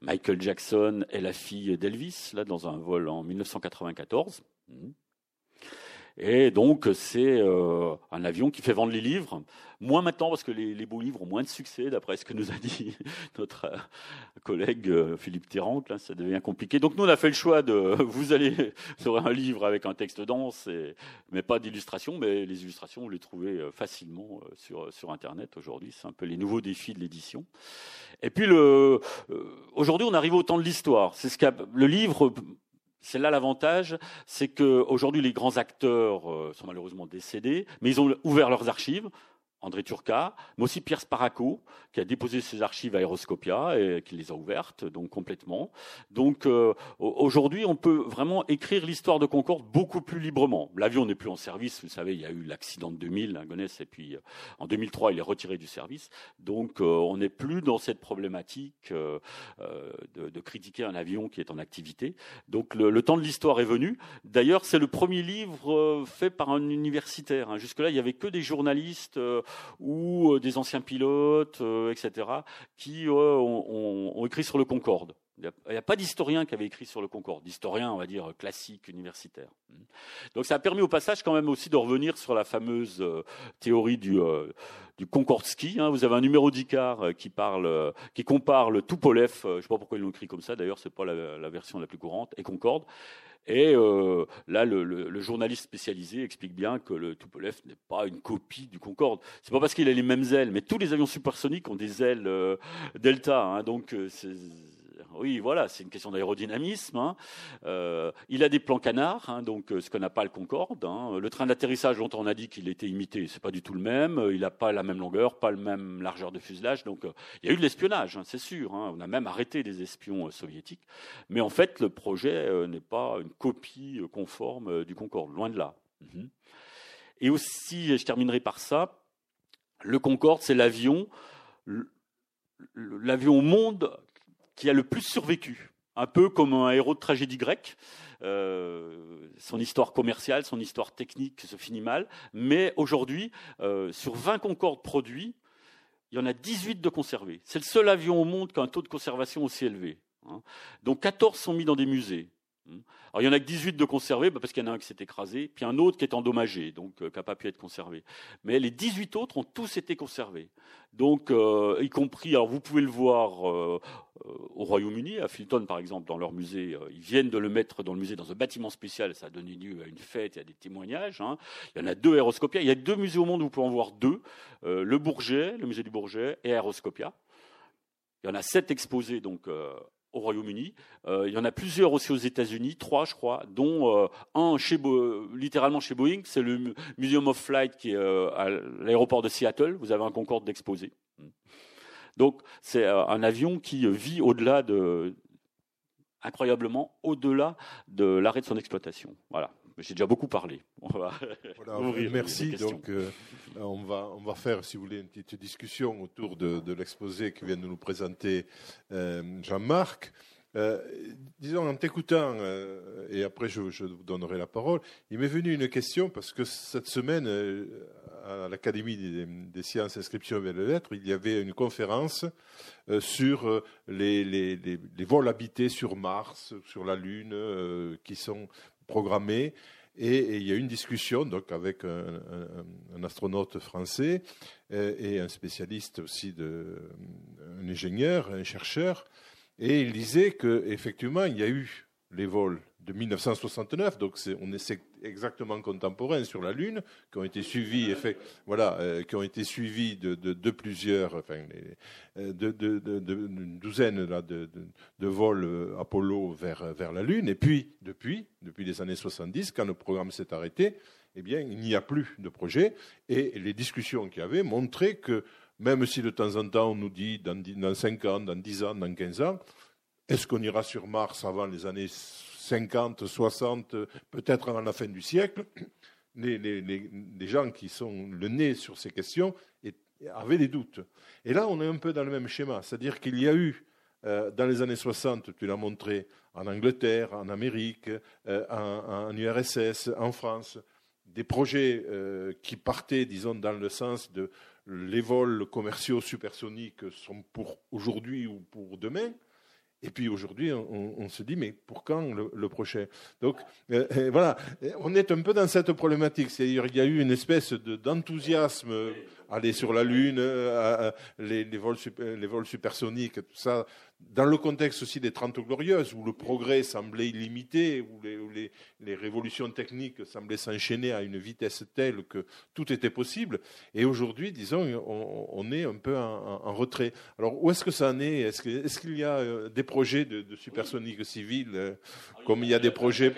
Michael Jackson et la fille d'Elvis, là, dans un vol en 1994. Et donc, c'est euh, un avion qui fait vendre les livres. Moins maintenant, parce que les, beaux livres ont moins de succès, d'après ce que nous a dit notre euh, collègue euh, Philippe Terrant. Là, ça devient compliqué. Donc, nous, on a fait le choix de. Vous allez. Vous un livre avec un texte dense, mais pas d'illustration. Mais les illustrations, vous les trouvez facilement sur, sur Internet aujourd'hui. C'est un peu les nouveaux défis de l'édition. Et puis, le, aujourd'hui, on arrive au temps de l'histoire. C'est ce qu'a, le livre c'est là l'avantage, c'est qu'aujourd'hui les grands acteurs euh, sont malheureusement décédés, mais ils ont ouvert leurs archives. André Turca, mais aussi Pierre Sparaco, qui a déposé ses archives à Aeroscopia et qui les a ouvertes, donc complètement. Donc euh, aujourd'hui, on peut vraiment écrire l'histoire de Concorde beaucoup plus librement. L'avion n'est plus en service, vous savez, il y a eu l'accident de 2000, hein, Gonesse, et puis euh, en 2003, il est retiré du service. Donc euh, on n'est plus dans cette problématique de, de, critiquer un avion qui est en activité. Donc le, le temps de l'histoire est venu. D'ailleurs, c'est le premier livre fait par un universitaire. Hein. Jusque-là, il n'y avait que des journalistes ou euh, des anciens pilotes, euh, etc., qui ont, écrit sur le Concorde. Il n'y a, pas d'historien qui avait écrit sur le Concorde, d'historien, on va dire, classique, universitaire. Donc ça a permis au passage quand même aussi de revenir sur la fameuse euh, théorie du, du Concorde Ski. Hein. Vous avez un numéro d'Icar qui, parle, qui compare le Tupolev, je ne sais pas pourquoi ils l'ont écrit comme ça, d'ailleurs, ce n'est pas la, version la plus courante, et Concorde. Et euh, là, le, journaliste spécialisé explique bien que le Tupolev n'est pas une copie du Concorde. C'est pas parce qu'il a les mêmes ailes, mais tous les avions supersoniques ont des ailes euh, delta. Hein, donc euh, c'est oui, voilà, c'est une question d'aérodynamisme. Hein. Euh, il a des plans canards, hein, donc euh, ce qu'on n'a pas le Concorde. Hein. Le train d'atterrissage dont on a dit qu'il était imité, c'est pas du tout le même. Il n'a pas la même longueur, pas la même largeur de fuselage. Donc euh, il y a eu de l'espionnage, c'est sûr. On a même arrêté des espions soviétiques. Mais en fait, le projet n'est pas une copie conforme du Concorde, loin de là. Mhm. Et aussi, je terminerai par ça, le Concorde, c'est l'avion l'avion au monde qui a le plus survécu, un peu comme un héros de tragédie grecque. Euh, son histoire commerciale, son histoire technique se finit mal, mais aujourd'hui, euh, sur 20 Concorde produits, il y en a 18 de conservés. C'est le seul avion au monde qui a un taux de conservation aussi élevé. Hein. Donc 14 sont mis dans des musées. Hmm. Alors, il y en a que 18 de conservés, bah, parce qu'il y en a un qui s'est écrasé, puis un autre qui est endommagé, donc euh, qui n'a pas pu être conservé. Mais les 18 autres ont tous été conservés. Donc, y compris, alors vous pouvez le voir au Royaume-Uni, à Filton par exemple, dans leur musée, ils viennent de le mettre dans le musée dans un bâtiment spécial, ça a donné lieu à une fête et à des témoignages. Hein. Il y en a deux Aéroscopia, il y a deux musées au monde où vous pouvez en voir deux, le Bourget, le musée du Bourget, et Aéroscopia. Il y en a sept exposés donc au Royaume-Uni. Euh, il y en a plusieurs aussi aux États-Unis, trois je crois, dont euh, un littéralement chez Boeing, c'est le Museum of Flight qui est euh, à l'aéroport de Seattle. Vous avez un Concorde d'exposé. Donc c'est un avion qui vit au-delà de incroyablement au-delà de l'arrêt de son exploitation. Voilà. J'ai déjà beaucoup parlé. On va merci. Donc, on, va, on va faire, si vous voulez, une petite discussion autour de, l'exposé que vient de nous présenter Jean-Marc. Euh, disons, en t'écoutant, euh, et après je, vous donnerai la parole, il m'est venu une question parce que cette semaine, euh, à l'Académie des, sciences inscription vers les lettres, il y avait une conférence sur les, vols habités sur Mars, sur la Lune, qui sont programmés. Et, il y a eu une discussion donc avec un, un, astronaute français et, un spécialiste aussi, de, un ingénieur, un chercheur, et il disait qu'effectivement, il y a eu les vols de 1969, donc on est exactement contemporains sur la Lune, qui ont été suivis, voilà, euh, qui ont été suivis de, plusieurs, enfin, euh, de, d'une douzaine là, de, vols euh, Apollo vers, vers la Lune. Et puis, depuis, depuis les années 70, quand le programme s'est arrêté, eh bien, il n'y a plus de projet. Et les discussions qu'il y avait montraient que même si de temps en temps on nous dit dans, dans 5 ans, dans 10 ans, dans 15 ans, est-ce qu'on ira sur Mars avant les années 50, 60, peut-être avant la fin du siècle? Les, gens qui sont le nez sur ces questions avaient des doutes. Et là, on est un peu dans le même schéma, c'est-à-dire qu'il y a eu dans les années 60, tu l'as montré en Angleterre, en Amérique, en, en, URSS, en France, des projets qui partaient, disons, dans le sens de les vols commerciaux supersoniques sont pour aujourd'hui ou pour demain. Et puis aujourd'hui, on, se dit, mais pour quand le, prochain? Donc euh, euh, voilà, on est un peu dans cette problématique. C'est-à-dire qu'il y a eu une espèce d'enthousiasme aller sur la Lune, euh, les, vols, les vols supersoniques, tout ça, dans le contexte aussi des Trente Glorieuses, où le progrès semblait illimité, où les, les, révolutions techniques semblaient s'enchaîner à une vitesse telle que tout était possible. Et aujourd'hui, disons, on, est un peu en, retrait. Alors, où est-ce que ça en est? Est-ce qu'il y a euh, des projets de, de supersoniques civiles, euh, comme il y a des projets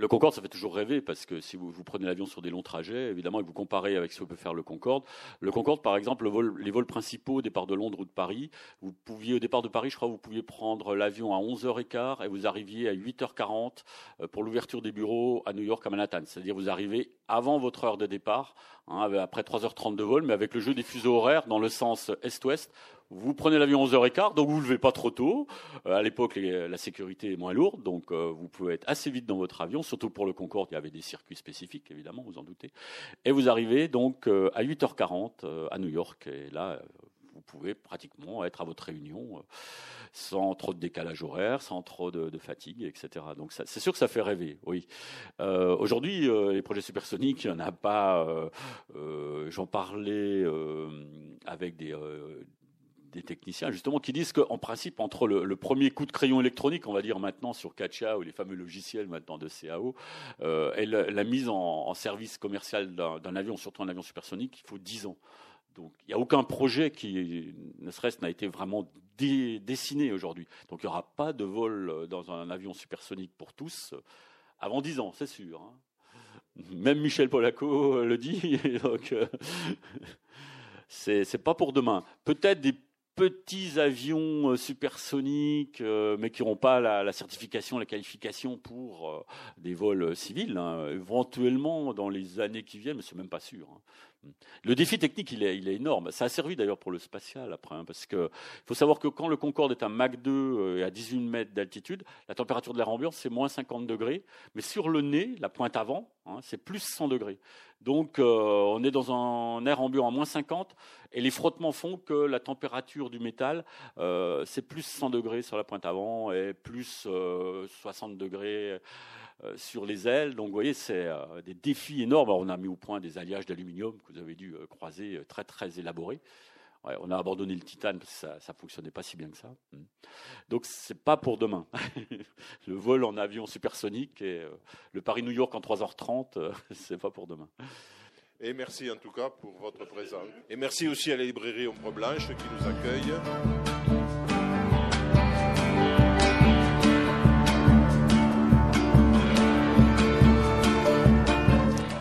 le Concorde, ça fait toujours rêver parce que si vous, prenez l'avion sur des longs trajets, évidemment, et vous comparez avec ce que peut faire le Concorde, le Concorde, par exemple, les vols principaux au départ de Londres ou de Paris, vous pouviez, au départ de Paris, je crois, vous pouviez prendre l'avion à 11h15 et vous arriviez à 8h40 euh, pour l'ouverture des bureaux à New York, à Manhattan. C'est-à-dire, vous arrivez avant votre heure de départ, hein, après 3h30 de vol, mais avec le jeu des fuseaux horaires dans le sens est-ouest, vous prenez l'avion 11h15, donc vous ne levez pas trop tôt. Euh, à l'époque, la sécurité est moins lourde, donc euh, vous pouvez être assez vite dans votre avion, surtout pour le Concorde, il y avait des circuits spécifiques, évidemment, vous en doutez. Et vous arrivez donc euh, à 8h40 à New York, et là, vous pouvez pratiquement être à votre réunion sans trop de décalage horaire, sans trop de, fatigue, etc. Donc c'est sûr que ça fait rêver, oui. Aujourd'hui, les projets supersoniques, il n'y en a pas. J'en parlais avec des des techniciens justement qui disent qu'en principe entre le, premier coup de crayon électronique, on va dire maintenant sur Katia ou les fameux logiciels maintenant de CAO, euh, et la, mise en, service commercial d'un avion, surtout un avion supersonique, il faut 10 ans. Donc il n'y a aucun projet qui, ne serait-ce, n'a été vraiment dessiné aujourd'hui. Donc il n'y aura pas de vol dans un avion supersonique pour tous euh, avant 10 ans, c'est sûr. Hein. Même Michel Polaco le dit. donc, euh, c'est pas pour demain. Peut-être des petits avions euh, supersoniques, euh, mais qui n'auront pas la, certification, la qualification pour euh, des vols civils, hein. éventuellement dans les années qui viennent, mais c'est même pas sûr. Hein. Le défi technique, il est, énorme. Ça a servi d'ailleurs pour le spatial après, hein, parce qu'il faut savoir que quand le Concorde est un Mach 2 et à 18 mètres d'altitude, la température de l'air ambiant, c'est moins 50 degrés, mais sur le nez, la pointe avant, c'est plus 100 degrés. Donc on est dans un air ambiant à moins 50, et les frottements font que la température du métal, euh, c'est plus 100 degrés sur la pointe avant et plus 60 euh, degrés euh, sur les ailes. Donc vous voyez, c'est des défis énormes. on a mis au point des alliages d'aluminium que vous avez dû croiser, très très élaborés. on a abandonné le titane parce que ça ne fonctionnait pas si bien que ça. Hmm. Donc c'est pas pour demain. le vol en avion supersonique et le Paris-New York en 3h30, c'est pas pour demain. Et merci en tout cas pour votre présence. Et merci aussi à la librairie Ombre Blanche qui nous accueille.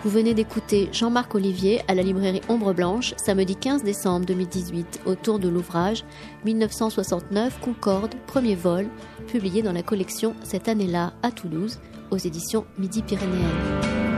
Vous venez d'écouter Jean-Marc Olivier à la librairie Ombre Blanche, samedi 15 décembre 2018, autour de l'ouvrage 1969 Concorde, premier vol, publié dans la collection cette année-là à Toulouse, aux éditions Midi Pyrénéennes.